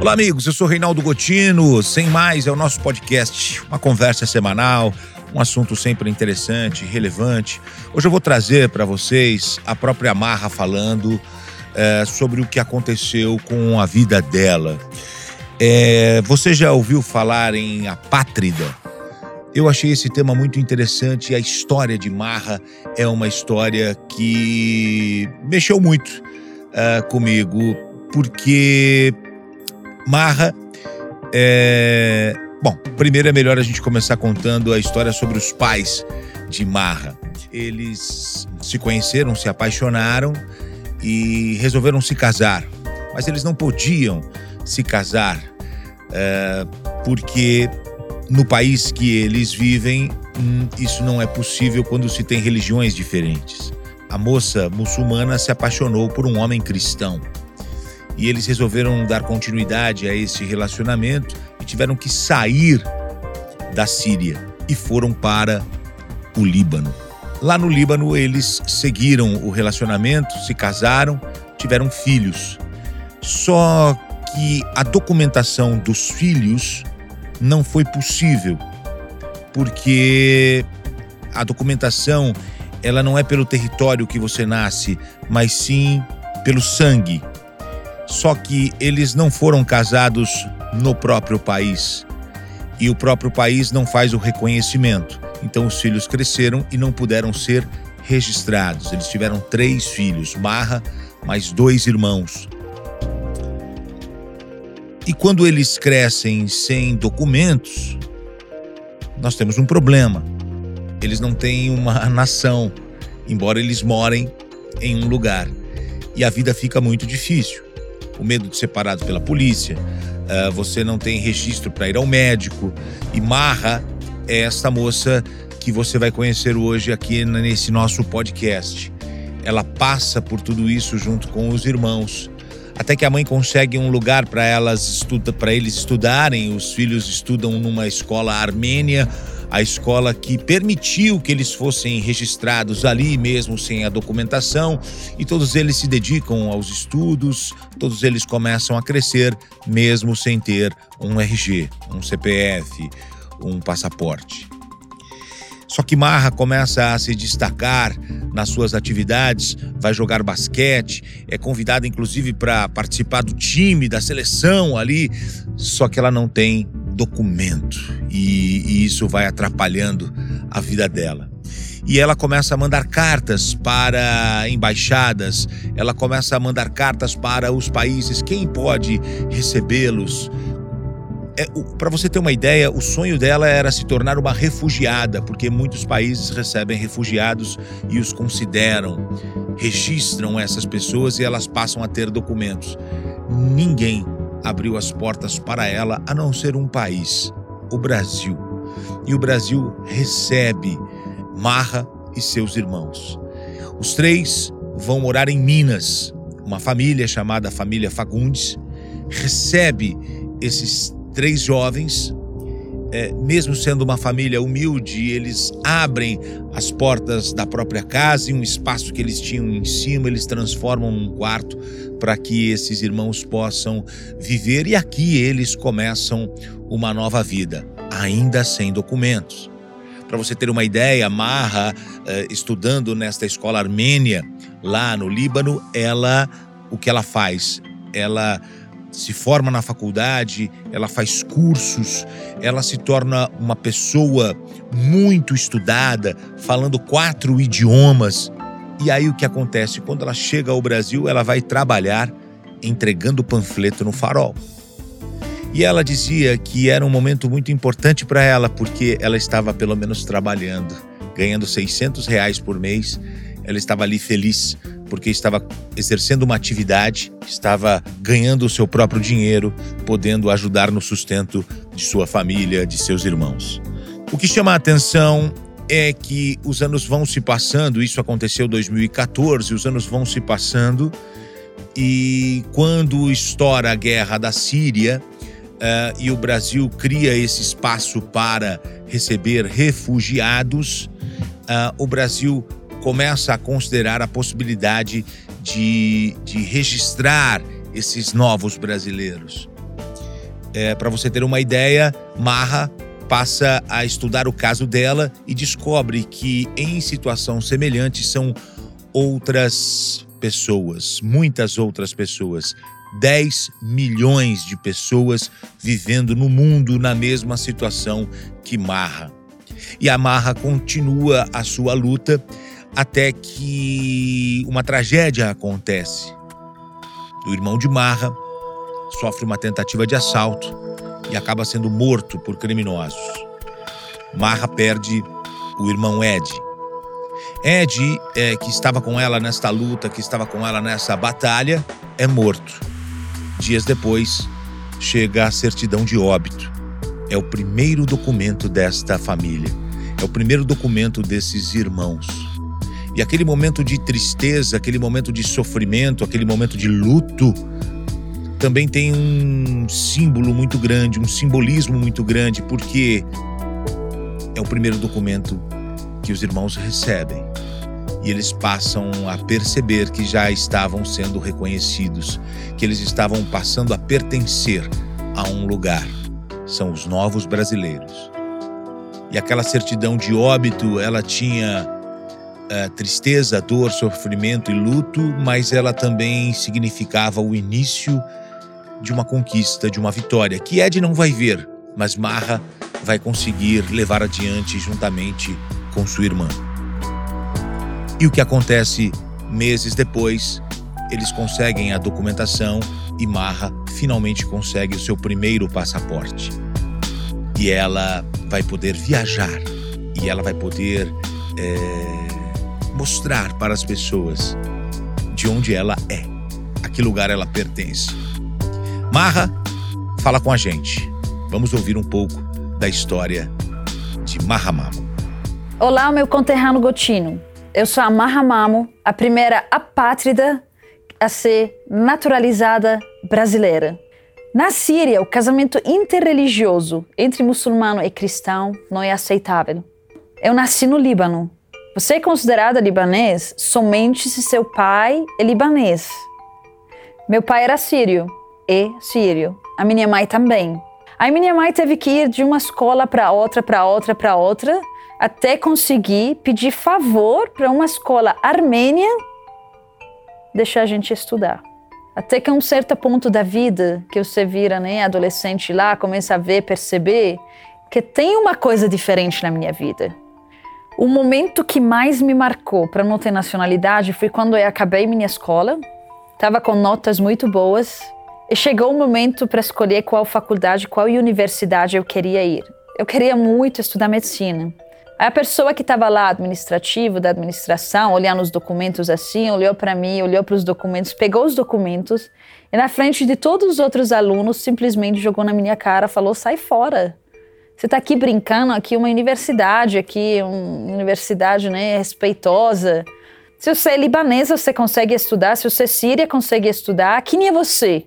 Olá, amigos. Eu sou Reinaldo Gotino. Sem mais, é o nosso podcast, uma conversa semanal, um assunto sempre interessante, relevante. Hoje eu vou trazer para vocês a própria Marra falando é, sobre o que aconteceu com a vida dela. É, você já ouviu falar em Apátrida? Eu achei esse tema muito interessante a história de Marra é uma história que mexeu muito uh, comigo, porque Marra é. Bom, primeiro é melhor a gente começar contando a história sobre os pais de Marra. Eles se conheceram, se apaixonaram e resolveram se casar. Mas eles não podiam se casar é, porque no país que eles vivem, hum, isso não é possível quando se tem religiões diferentes. A moça muçulmana se apaixonou por um homem cristão e eles resolveram dar continuidade a esse relacionamento e tiveram que sair da Síria e foram para o Líbano. Lá no Líbano, eles seguiram o relacionamento, se casaram, tiveram filhos. Só que a documentação dos filhos não foi possível, porque a documentação ela não é pelo território que você nasce, mas sim pelo sangue. Só que eles não foram casados no próprio país. E o próprio país não faz o reconhecimento. Então os filhos cresceram e não puderam ser registrados. Eles tiveram três filhos, Marra, mais dois irmãos. E quando eles crescem sem documentos, nós temos um problema. Eles não têm uma nação, embora eles morem em um lugar. E a vida fica muito difícil o medo de ser parado pela polícia, uh, você não tem registro para ir ao médico. E Marra é esta moça que você vai conhecer hoje aqui nesse nosso podcast. Ela passa por tudo isso junto com os irmãos, até que a mãe consegue um lugar para elas estuda, para eles estudarem. Os filhos estudam numa escola armênia a escola que permitiu que eles fossem registrados ali mesmo sem a documentação, e todos eles se dedicam aos estudos, todos eles começam a crescer mesmo sem ter um RG, um CPF, um passaporte. Só que Marra começa a se destacar nas suas atividades, vai jogar basquete, é convidada inclusive para participar do time, da seleção ali, só que ela não tem documento e, e isso vai atrapalhando a vida dela e ela começa a mandar cartas para embaixadas, ela começa a mandar cartas para os países, quem pode recebê-los. É, para você ter uma ideia, o sonho dela era se tornar uma refugiada, porque muitos países recebem refugiados e os consideram, registram essas pessoas e elas passam a ter documentos. Ninguém abriu as portas para ela a não ser um país, o Brasil. E o Brasil recebe Marra e seus irmãos. Os três vão morar em Minas. Uma família chamada Família Fagundes recebe esses três jovens é, mesmo sendo uma família humilde, eles abrem as portas da própria casa e um espaço que eles tinham em cima, eles transformam num quarto para que esses irmãos possam viver e aqui eles começam uma nova vida, ainda sem documentos. Para você ter uma ideia, Marra, é, estudando nesta escola armênia lá no Líbano, ela o que ela faz? Ela se forma na faculdade, ela faz cursos, ela se torna uma pessoa muito estudada, falando quatro idiomas. E aí o que acontece? Quando ela chega ao Brasil, ela vai trabalhar entregando panfleto no farol. E ela dizia que era um momento muito importante para ela, porque ela estava pelo menos trabalhando, ganhando 600 reais por mês. Ela estava ali feliz, porque estava exercendo uma atividade, estava ganhando o seu próprio dinheiro, podendo ajudar no sustento de sua família, de seus irmãos. O que chama a atenção é que os anos vão se passando, isso aconteceu em 2014, os anos vão se passando, e quando estoura a guerra da Síria, Uh, e o Brasil cria esse espaço para receber refugiados, uh, o Brasil começa a considerar a possibilidade de, de registrar esses novos brasileiros. É, Para você ter uma ideia, Marra passa a estudar o caso dela e descobre que em situação semelhante são outras pessoas, muitas outras pessoas. 10 milhões de pessoas vivendo no mundo na mesma situação que Marra. E a Marra continua a sua luta até que uma tragédia acontece. O irmão de Marra sofre uma tentativa de assalto e acaba sendo morto por criminosos. Marra perde o irmão Ed. Ed, é, que estava com ela nesta luta, que estava com ela nessa batalha, é morto. Dias depois, chega a certidão de óbito. É o primeiro documento desta família. É o primeiro documento desses irmãos. E aquele momento de tristeza, aquele momento de sofrimento, aquele momento de luto, também tem um símbolo muito grande, um simbolismo muito grande, porque é o primeiro documento que os irmãos recebem. E eles passam a perceber que já estavam sendo reconhecidos, que eles estavam passando a pertencer a um lugar. São os novos brasileiros. E aquela certidão de óbito, ela tinha uh, tristeza, dor, sofrimento e luto, mas ela também significava o início de uma conquista, de uma vitória, que Ed não vai ver, mas Marra vai conseguir levar adiante juntamente com sua irmã. E o que acontece meses depois? Eles conseguem a documentação e Marra finalmente consegue o seu primeiro passaporte. E ela vai poder viajar e ela vai poder é, mostrar para as pessoas de onde ela é, a que lugar ela pertence. Marra, fala com a gente. Vamos ouvir um pouco da história de Marra Mamo. Olá, meu conterrâneo Gotino. Eu sou a Marra Mamo, a primeira apátrida a ser naturalizada brasileira. Na Síria, o casamento interreligioso entre muçulmano e cristão não é aceitável. Eu nasci no Líbano. Você é considerada libanês somente se seu pai é libanês. Meu pai era sírio e sírio. A minha mãe também. A minha mãe teve que ir de uma escola para outra, para outra, para outra, até conseguir pedir favor para uma escola armênia deixar a gente estudar. Até que um certo ponto da vida, que você vira né, adolescente lá, começa a ver, perceber que tem uma coisa diferente na minha vida. O momento que mais me marcou para não ter nacionalidade foi quando eu acabei minha escola, estava com notas muito boas, e chegou o momento para escolher qual faculdade, qual universidade eu queria ir. Eu queria muito estudar medicina. Aí a pessoa que estava lá, administrativo, da administração, olhando os documentos assim, olhou para mim, olhou para os documentos, pegou os documentos e na frente de todos os outros alunos simplesmente jogou na minha cara, falou: "Sai fora. Você está aqui brincando, aqui uma universidade, aqui uma universidade, né, respeitosa. Se você é libanesa, você consegue estudar. Se você é síria, consegue estudar. Quem é você?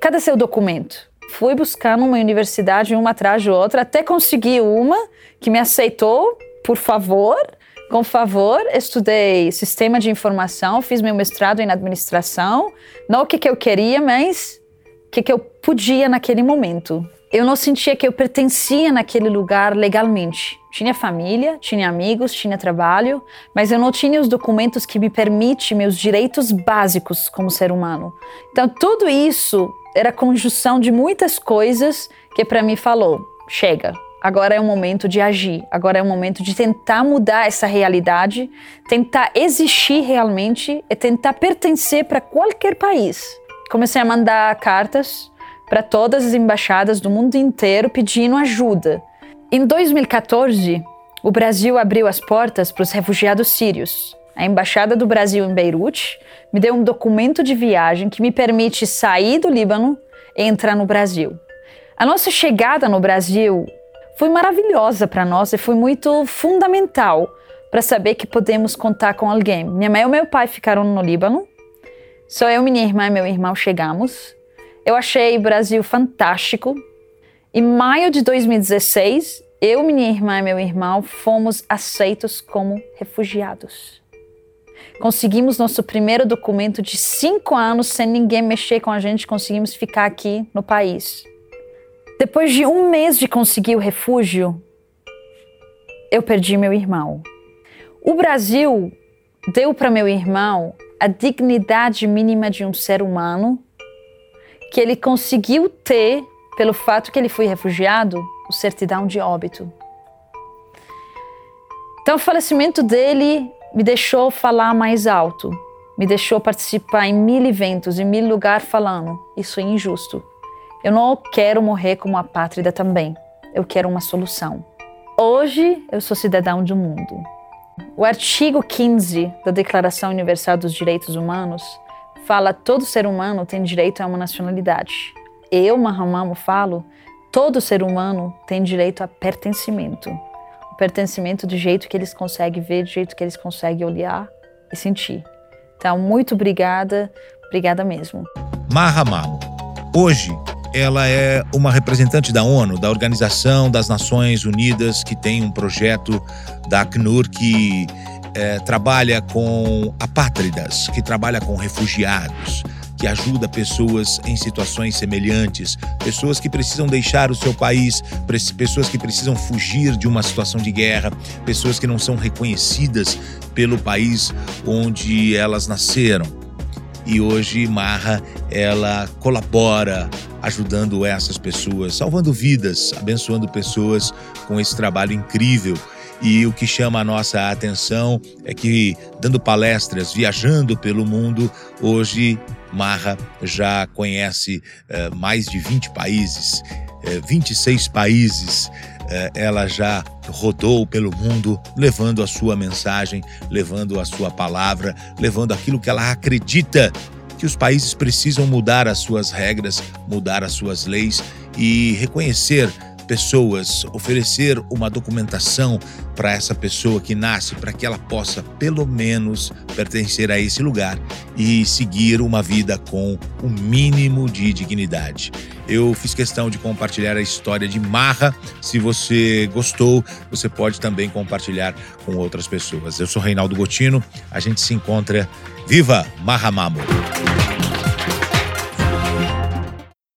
Cadê seu documento? Fui buscar numa universidade, uma atrás de outra, até conseguir uma que me aceitou, por favor. Com favor, estudei sistema de informação, fiz meu mestrado em administração. Não o que, que eu queria, mas o que, que eu podia naquele momento. Eu não sentia que eu pertencia naquele lugar legalmente. Tinha família, tinha amigos, tinha trabalho, mas eu não tinha os documentos que me permitem meus direitos básicos como ser humano. Então, tudo isso era conjunção de muitas coisas que para mim falou: chega, agora é o momento de agir, agora é o momento de tentar mudar essa realidade, tentar existir realmente e tentar pertencer para qualquer país. Comecei a mandar cartas para todas as embaixadas do mundo inteiro pedindo ajuda. Em 2014, o Brasil abriu as portas para os refugiados sírios. A embaixada do Brasil em Beirute me deu um documento de viagem que me permite sair do Líbano e entrar no Brasil. A nossa chegada no Brasil foi maravilhosa para nós e foi muito fundamental para saber que podemos contar com alguém. Minha mãe e meu pai ficaram no Líbano. Só eu, minha irmã e meu irmão chegamos. Eu achei o Brasil fantástico. Em maio de 2016, eu, minha irmã e meu irmão fomos aceitos como refugiados. Conseguimos nosso primeiro documento de cinco anos sem ninguém mexer com a gente, conseguimos ficar aqui no país. Depois de um mês de conseguir o refúgio, eu perdi meu irmão. O Brasil deu para meu irmão a dignidade mínima de um ser humano que ele conseguiu ter pelo fato que ele foi refugiado, o certidão de óbito. Então, o falecimento dele me deixou falar mais alto, me deixou participar em mil eventos, em mil lugares falando: isso é injusto. Eu não quero morrer como apátrida também. Eu quero uma solução. Hoje eu sou cidadão do mundo. O artigo 15 da Declaração Universal dos Direitos Humanos fala todo ser humano tem direito a uma nacionalidade. Eu, Mahamamo, falo todo ser humano tem direito a pertencimento. O pertencimento do jeito que eles conseguem ver, do jeito que eles conseguem olhar e sentir. Então, muito obrigada, obrigada mesmo. Mahamamo. Hoje, ela é uma representante da ONU, da Organização das Nações Unidas, que tem um projeto da Acnur que é, trabalha com apátridas, que trabalha com refugiados, que ajuda pessoas em situações semelhantes, pessoas que precisam deixar o seu país, pessoas que precisam fugir de uma situação de guerra, pessoas que não são reconhecidas pelo país onde elas nasceram. E hoje Marra ela colabora ajudando essas pessoas, salvando vidas, abençoando pessoas com esse trabalho incrível. E o que chama a nossa atenção é que, dando palestras, viajando pelo mundo, hoje Marra já conhece eh, mais de 20 países, eh, 26 países. Eh, ela já rodou pelo mundo, levando a sua mensagem, levando a sua palavra, levando aquilo que ela acredita que os países precisam mudar as suas regras, mudar as suas leis e reconhecer pessoas, oferecer uma documentação para essa pessoa que nasce, para que ela possa, pelo menos, pertencer a esse lugar e seguir uma vida com o um mínimo de dignidade. Eu fiz questão de compartilhar a história de Marra. Se você gostou, você pode também compartilhar com outras pessoas. Eu sou Reinaldo Gotino, a gente se encontra. Viva Marra Mamo!